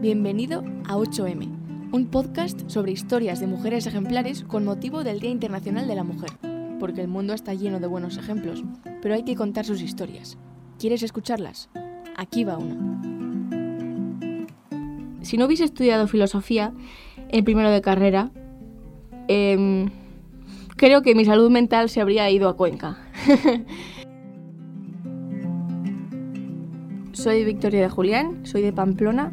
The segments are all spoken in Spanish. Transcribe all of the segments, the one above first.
Bienvenido a 8M, un podcast sobre historias de mujeres ejemplares con motivo del Día Internacional de la Mujer, porque el mundo está lleno de buenos ejemplos, pero hay que contar sus historias. ¿Quieres escucharlas? Aquí va una. Si no hubiese estudiado filosofía en primero de carrera, em, creo que mi salud mental se habría ido a Cuenca. soy Victoria de Julián, soy de Pamplona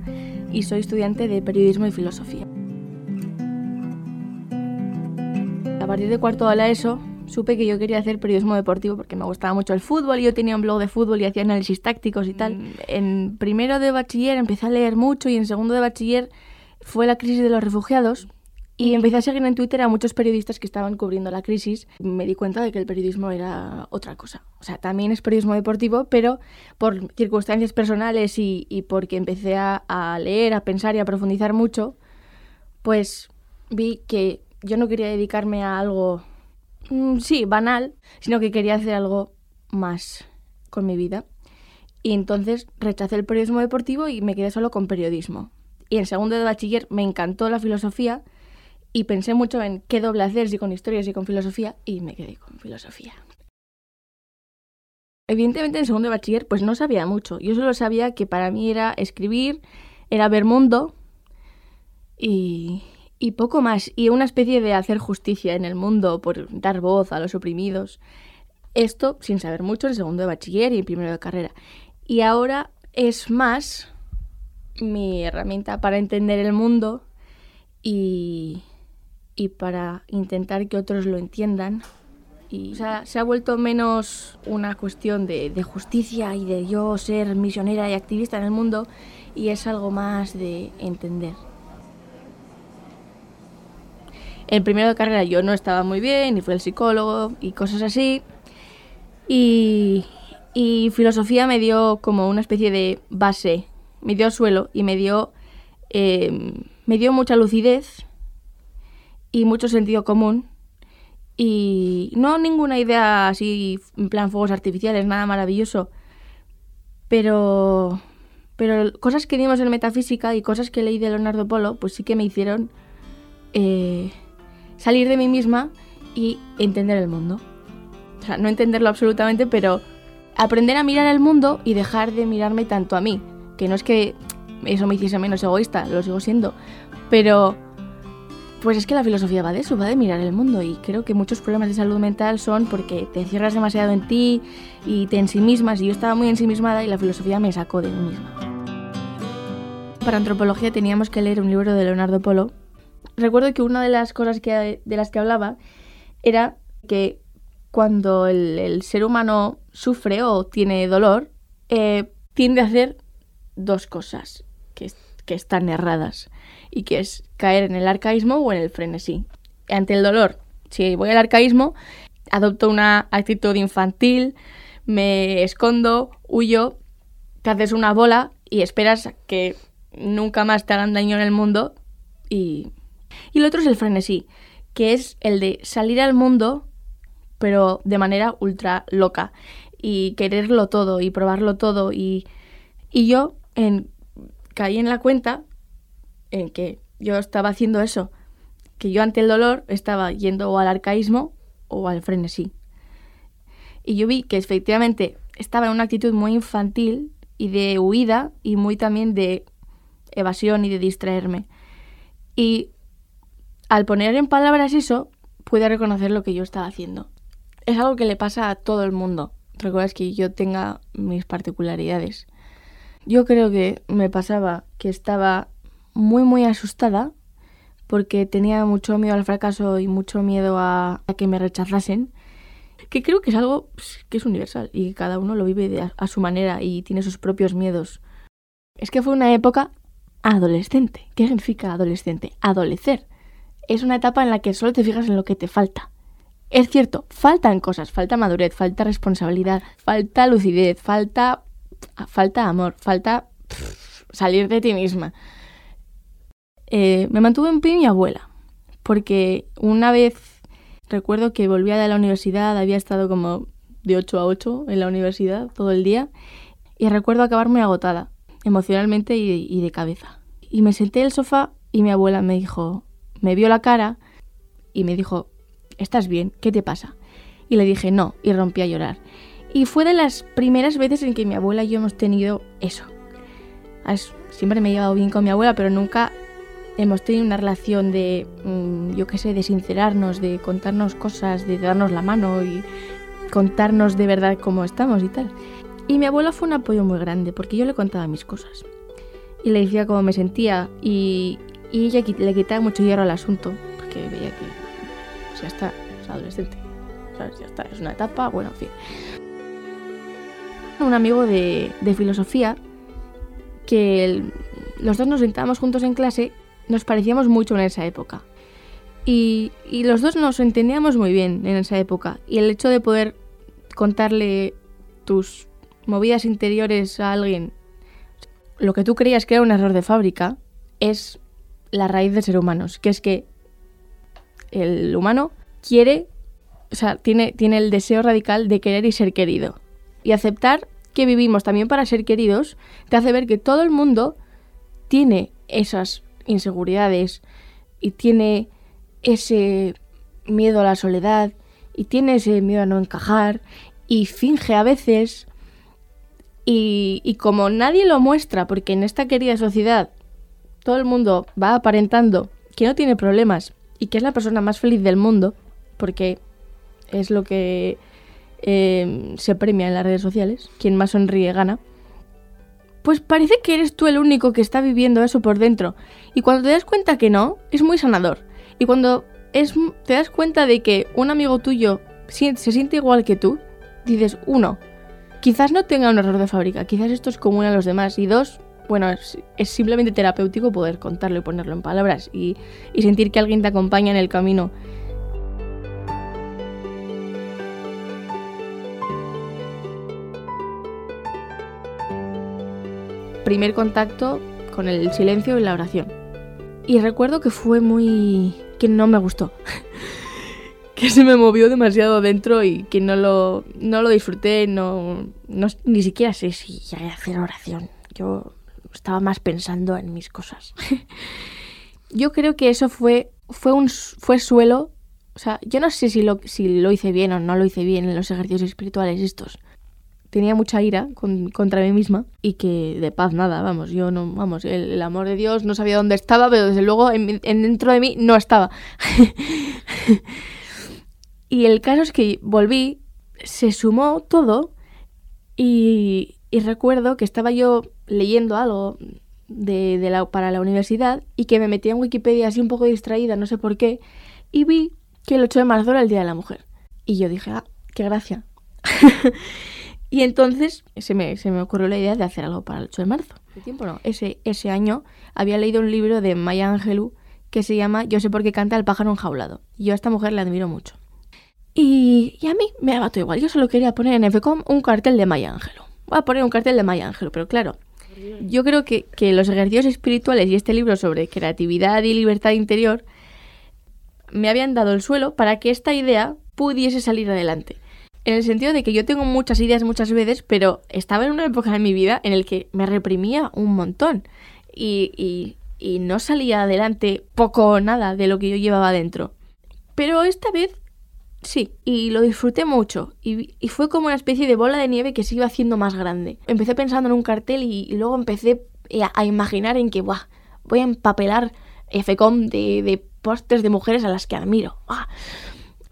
y soy estudiante de periodismo y filosofía. A partir de cuarto de la ESO supe que yo quería hacer periodismo deportivo porque me gustaba mucho el fútbol y yo tenía un blog de fútbol y hacía análisis tácticos y tal. Mm. En primero de bachiller empecé a leer mucho y en segundo de bachiller fue la crisis de los refugiados y empecé a seguir en Twitter a muchos periodistas que estaban cubriendo la crisis. Me di cuenta de que el periodismo era otra cosa. O sea, también es periodismo deportivo, pero por circunstancias personales y, porque empecé a, a, leer, a pensar y a profundizar mucho, pues vi que yo no quería dedicarme a algo, mm, sí, banal, sino que quería hacer algo más con mi vida. Y entonces rechacé el periodismo deportivo y me quedé solo con periodismo. Y en segundo de bachiller me encantó la filosofía y pensé mucho en qué doble hacer, si con historias y con filosofía, y me quedé con filosofía. Evidentemente en segundo de bachiller pues no sabía mucho. Yo solo sabía que para mí era escribir, era ver mundo y, y poco más. Y una especie de hacer justicia en el mundo por dar voz a los oprimidos. Esto sin saber mucho en segundo de bachiller y en primero de carrera. Y ahora es más mi herramienta para entender el mundo y, y para intentar que otros lo entiendan. Y se ha vuelto menos una cuestión de, de, justicia y de yo ser misionera y activista en el mundo y es algo más de entender. En primero de carrera yo no estaba muy bien y fui el psicólogo y cosas así. Y, y filosofía me dio como una especie de base, me dio suelo y me dio, eh, me dio mucha lucidez y mucho sentido común. Y no ninguna idea así, en plan fuegos artificiales, nada maravilloso. Pero, pero cosas que vimos en metafísica y cosas que leí de Leonardo Polo, pues sí que me hicieron eh, salir de mí misma y entender el mundo. O sea, no entenderlo absolutamente, pero aprender a mirar el mundo y dejar de mirarme tanto a mí. Que no es que eso me hiciese menos egoísta, lo sigo siendo. Pero pues es que la filosofía va de eso, va de mirar el mundo y creo que muchos problemas de salud mental son porque te cierras demasiado en ti y te ensimismas y yo estaba muy ensimismada y la filosofía me sacó de mí misma. Para antropología teníamos que leer un libro de Leonardo Polo. Recuerdo que una de las cosas que, de las que hablaba era que cuando el, ser humano sufre o tiene dolor, eh, tiende a hacer dos cosas que, que están erradas y que es caer en el arcaísmo o en el frenesí. Ante el dolor, si voy al arcaísmo, adopto una actitud infantil, me escondo, huyo, te haces una bola y esperas que nunca más te hagan daño en el mundo y... Y lo otro es el frenesí, que es el de salir al mundo pero de manera ultra loca y quererlo todo y probarlo todo y, y yo en, caí en la cuenta en que yo estaba haciendo eso, que yo ante el dolor estaba yendo o al arcaísmo o al frenesí. Y yo vi que efectivamente estaba en una actitud muy infantil y de huida y muy también de evasión y de distraerme. Y al poner en palabras eso, pude reconocer lo que yo estaba haciendo. Es algo que le pasa a todo el mundo. Recuerdas que yo tenga mis particularidades. Yo creo que me pasaba que estaba muy, muy asustada porque tenía mucho miedo al fracaso y mucho miedo a, que me rechazasen, que creo que es algo pues, que es universal y cada uno lo vive a, su manera y tiene sus propios miedos. Es que fue una época adolescente. ¿Qué significa adolescente? Adolecer. Es una etapa en la que solo te fijas en lo que te falta. Es cierto, faltan cosas, falta madurez, falta responsabilidad, falta lucidez, falta falta amor, falta salir de ti misma. Eh, me mantuve en pie mi abuela, porque una vez recuerdo que volvía de la universidad, había estado como de 8 a 8 en la universidad todo el día, y recuerdo acabar muy agotada, emocionalmente y de, cabeza. Y me senté en el sofá y mi abuela me dijo, me vio la cara y me dijo, ¿estás bien? ¿Qué te pasa? Y le dije, no, y rompí a llorar. Y fue de las primeras veces en que mi abuela y yo hemos tenido eso. Siempre me he llevado bien con mi abuela, pero nunca hemos tenido una relación de, mm, yo qué sé, de sincerarnos, de contarnos cosas, de darnos la mano y contarnos de verdad cómo estamos y tal. Y mi abuela fue un apoyo muy grande porque yo le contaba mis cosas. Y le decía cómo me sentía y, ella le quitaba mucho hierro al asunto porque veía que pues ya está, es adolescente. ¿sabes? Ya está, es una etapa, bueno, en fin. Un amigo de, de filosofía que los dos nos sentábamos juntos en clase nos parecíamos mucho en esa época. Y, los dos nos entendíamos muy bien en esa época. Y el hecho de poder contarle tus movidas interiores a alguien, lo que tú creías que era un error de fábrica, es la raíz de ser humanos, que es que el humano quiere, o sea, tiene, tiene el deseo radical de querer y ser querido. Y aceptar que vivimos también para ser queridos te hace ver que todo el mundo tiene esas inseguridades y tiene ese miedo a la soledad y tiene ese miedo a no encajar y finge a veces y, y, como nadie lo muestra, porque en esta querida sociedad todo el mundo va aparentando que no tiene problemas y que es la persona más feliz del mundo, porque es lo que eh, se premia en las redes sociales, quien más sonríe gana, pues parece que eres tú el único que está viviendo eso por dentro. Y cuando te das cuenta que no, es muy sanador. Y cuando es, te das cuenta de que un amigo tuyo se siente igual que tú, dices, uno, quizás no tenga un error de fábrica, quizás esto es común a los demás. Y dos, bueno, es, simplemente terapéutico poder contarlo y ponerlo en palabras y sentir que alguien te acompaña en el camino. Primer contacto con el silencio y la oración. Y recuerdo que fue muy... que no me gustó. que se me movió demasiado dentro y que no lo, no lo disfruté, no, ni siquiera sé si llegué a hacer oración. Yo estaba más pensando en mis cosas. yo creo que eso fue, fue, un, fue suelo. O sea, yo no sé si lo, si lo hice bien o no lo hice bien en los ejercicios espirituales estos tenía mucha ira contra mí misma y que de paz nada, vamos, yo no, vamos, el, amor de Dios no sabía dónde estaba, pero desde luego en, dentro de mí no estaba. y el caso es que volví, se sumó todo y, recuerdo que estaba yo leyendo algo de, la, para la universidad y que me metí en Wikipedia así un poco distraída, no sé por qué, y vi que el 8 de marzo era el Día de la Mujer. Y yo dije, ah, qué gracia. Y entonces se me, se me ocurrió la idea de hacer algo para el 8 de marzo. ¿Qué tiempo no? Ese, ese año había leído un libro de Maya Angelou que se llama Yo sé por qué canta el pájaro enjaulado. Y yo a esta mujer la admiro mucho. Y, y a mí me daba todo igual. Yo solo quería poner en FCOM un cartel de Maya Angelou. Voy a poner un cartel de Maya Angelou, pero claro, yo creo que, que los ejercicios espirituales y este libro sobre creatividad y libertad interior me habían dado el suelo para que esta idea pudiese salir adelante en el sentido de que yo tengo muchas ideas muchas veces, pero estaba en una época de mi vida en el que me reprimía un montón y, no salía adelante poco o nada de lo que yo llevaba dentro. Pero esta vez sí, y lo disfruté mucho y, fue como una especie de bola de nieve que se iba haciendo más grande. Empecé pensando en un cartel y, luego empecé a, imaginar en que Buah, voy a empapelar FCOM de, de de mujeres a las que admiro.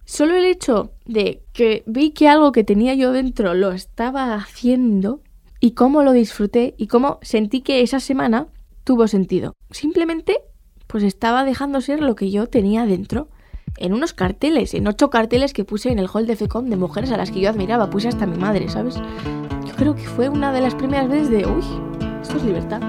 Solo el hecho de que vi que algo que tenía yo dentro lo estaba haciendo y cómo lo disfruté y cómo sentí que esa semana tuvo sentido. Simplemente pues estaba dejando ser lo que yo tenía dentro. En unos carteles, en ocho carteles que puse en el hall de FECOM de mujeres a las que yo admiraba, puse hasta mi madre, ¿sabes? Yo creo que fue una de las primeras veces de, uy, esto es libertad.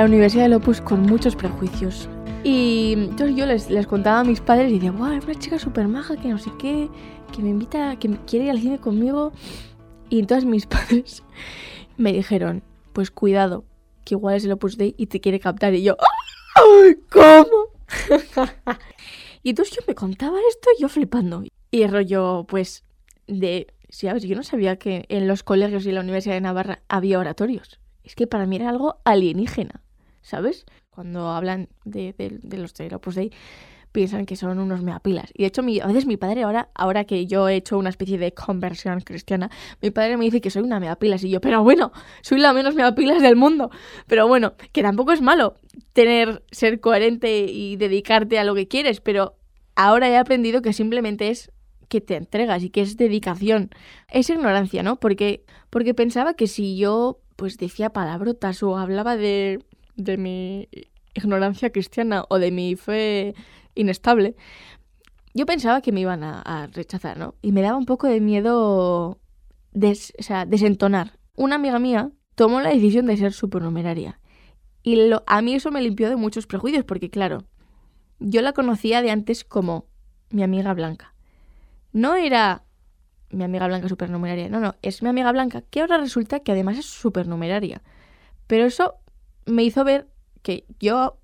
La Universidad de Opus con muchos prejuicios Y entonces yo les, les contaba a mis padres y decía, wow, es una chica súper maja, que no sé qué, que me invita, que quiere ir al cine conmigo. Y entonces mis padres me dijeron, pues cuidado, que igual es el Opus Dei y te quiere captar. Y yo, ¿cómo? y entonces yo me contaba esto yo flipando. Y el rollo, pues, de... Ver, yo no sabía que en los colegios y la Universidad de Navarra había oratorios. Es que para mí era algo alienígena, ¿sabes? Cuando hablan de, de los de Opus piensan que son unos meapilas. Y de hecho, mi, a veces mi padre, ahora, ahora que yo he hecho una especie de conversión cristiana, mi padre me dice que soy una meapilas. Y yo, pero bueno, soy la menos meapilas del mundo. Pero bueno, que tampoco es malo tener, ser coherente y dedicarte a lo que quieres, pero ahora he aprendido que simplemente es que te entregas y que es dedicación. Es ignorancia, ¿no? Porque, porque pensaba que si yo pues decía palabrotas o hablaba de, de mi ignorancia cristiana o de mi fe inestable, yo pensaba que me iban a, rechazar, ¿no? Y me daba un poco de miedo des, o sea, desentonar. Una amiga mía tomó la decisión de ser supernumeraria. Y lo, a mí eso me limpió de muchos prejuicios, porque claro, yo la conocía de antes como mi amiga blanca. No era mi amiga blanca supernumeraria, no, no, es mi amiga blanca, que ahora resulta que además es supernumeraria. Pero eso me hizo ver que yo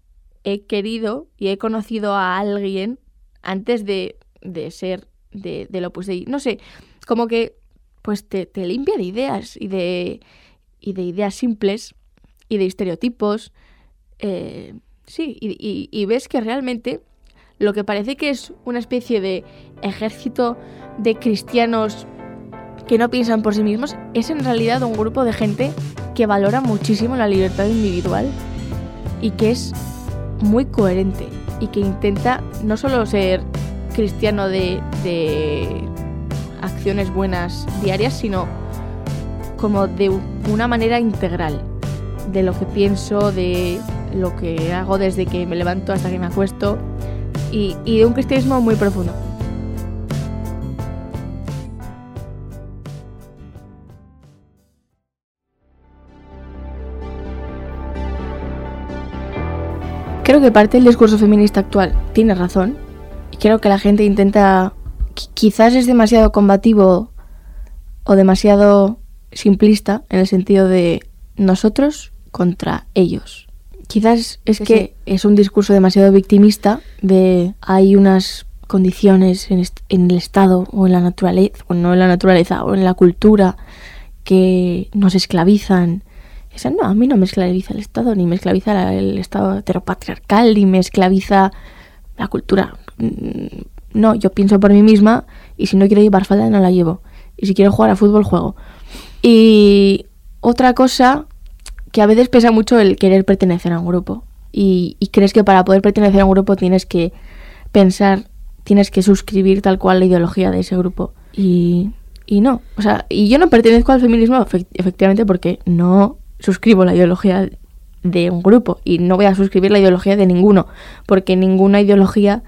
he querido y he conocido a alguien antes de, de ser de, de lo pues no sé, como que pues te, te, limpia de ideas y de, y de ideas simples y de estereotipos. Eh, sí, y, ves que realmente lo que parece que es una especie de ejército de cristianos que no piensan por sí mismos es en realidad un grupo de gente que valora muchísimo la libertad individual y que es muy coherente y que intenta no solo ser cristiano de, acciones buenas diarias, sino como de una manera integral de lo que pienso, de lo que hago desde que me levanto hasta que me acuesto y, y de un cristianismo muy profundo. Creo que parte del discurso feminista actual tiene razón. Y creo que la gente intenta. Quizás es demasiado combativo o demasiado simplista en el sentido de nosotros contra ellos. Quizás es que es un discurso demasiado victimista de hay unas condiciones en, en el Estado o en la naturaleza, o no en la naturaleza, o en la cultura que nos esclavizan no, a mí no me esclaviza el Estado, ni me esclaviza el Estado heteropatriarcal, ni me esclaviza la cultura. Mm, no, yo pienso por mí misma y si no quiero llevar falda no la llevo. Y si quiero jugar a fútbol, juego. Y otra cosa que a veces pesa mucho el querer pertenecer a un grupo. Y, crees que para poder pertenecer a un grupo tienes que pensar, tienes que suscribir tal cual la ideología de ese grupo. Y, y no, o sea, y yo no pertenezco al feminismo efectivamente porque no suscribo la ideología de un grupo y no voy a suscribir la ideología de ninguno, porque ninguna ideología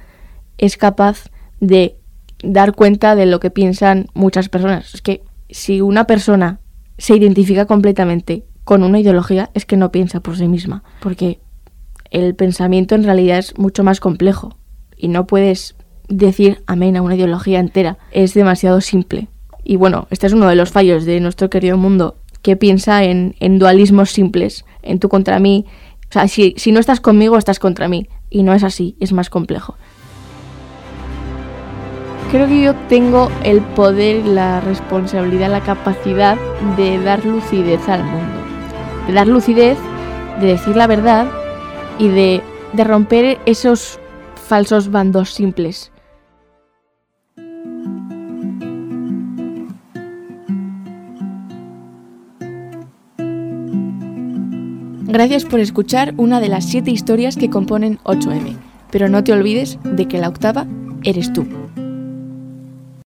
es capaz de dar cuenta de lo que piensan muchas personas. Es que si una persona se identifica completamente con una ideología, es que no piensa por sí misma, porque el pensamiento en realidad es mucho más complejo y no puedes decir amén a una ideología entera, es demasiado simple. Y bueno, este es uno de los fallos de nuestro querido mundo que piensa en, dualismos simples, en tú contra mí. O sea, si, si no estás conmigo, estás contra mí. Y no es así, es más complejo. Creo que yo tengo el poder, la responsabilidad, la capacidad de dar lucidez al mundo. De dar lucidez, de decir la verdad y de, de romper esos falsos bandos simples Gracias por escuchar una de las siete historias que componen 8M, pero no te olvides de que la octava eres tú.